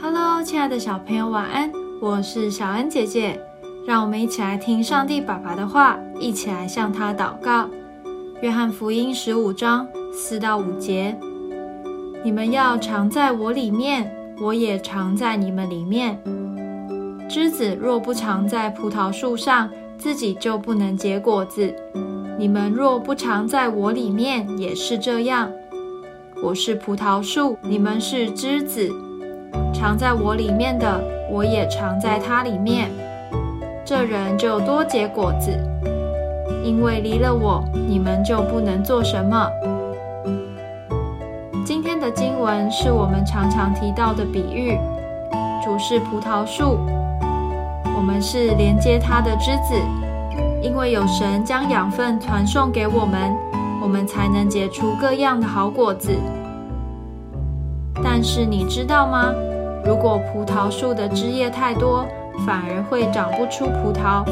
Hello，亲爱的小朋友，晚安！我是小恩姐姐，让我们一起来听上帝爸爸的话，一起来向他祷告。约翰福音十五章四到五节：你们要常在我里面，我也常在你们里面。枝子若不常在葡萄树上，自己就不能结果子。你们若不常在我里面，也是这样。我是葡萄树，你们是枝子。常在我里面的，我也常在他里面。这人就多结果子，因为离了我，你们就不能做什么。今天的经文是我们常常提到的比喻，主是葡萄树，我们是连接它的枝子。因为有神将养分传送给我们，我们才能结出各样的好果子。但是你知道吗？如果葡萄树的枝叶太多，反而会长不出葡萄。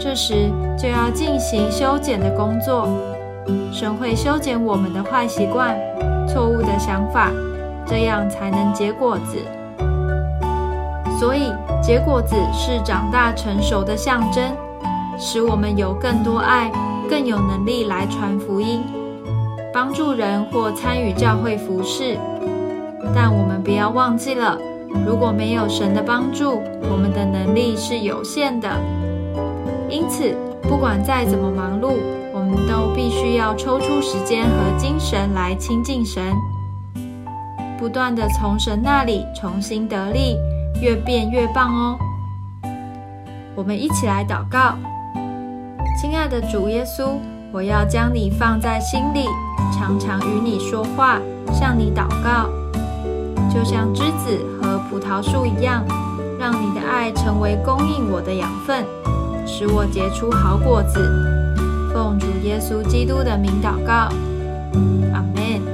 这时就要进行修剪的工作。神会修剪我们的坏习惯、错误的想法，这样才能结果子。所以结果子是长大成熟的象征。使我们有更多爱，更有能力来传福音，帮助人或参与教会服饰。但我们不要忘记了，如果没有神的帮助，我们的能力是有限的。因此，不管再怎么忙碌，我们都必须要抽出时间和精神来亲近神，不断的从神那里重新得力，越变越棒哦。我们一起来祷告。亲爱的主耶稣，我要将你放在心里，常常与你说话，向你祷告，就像栀子和葡萄树一样，让你的爱成为供应我的养分，使我结出好果子。奉主耶稣基督的名祷告，阿门。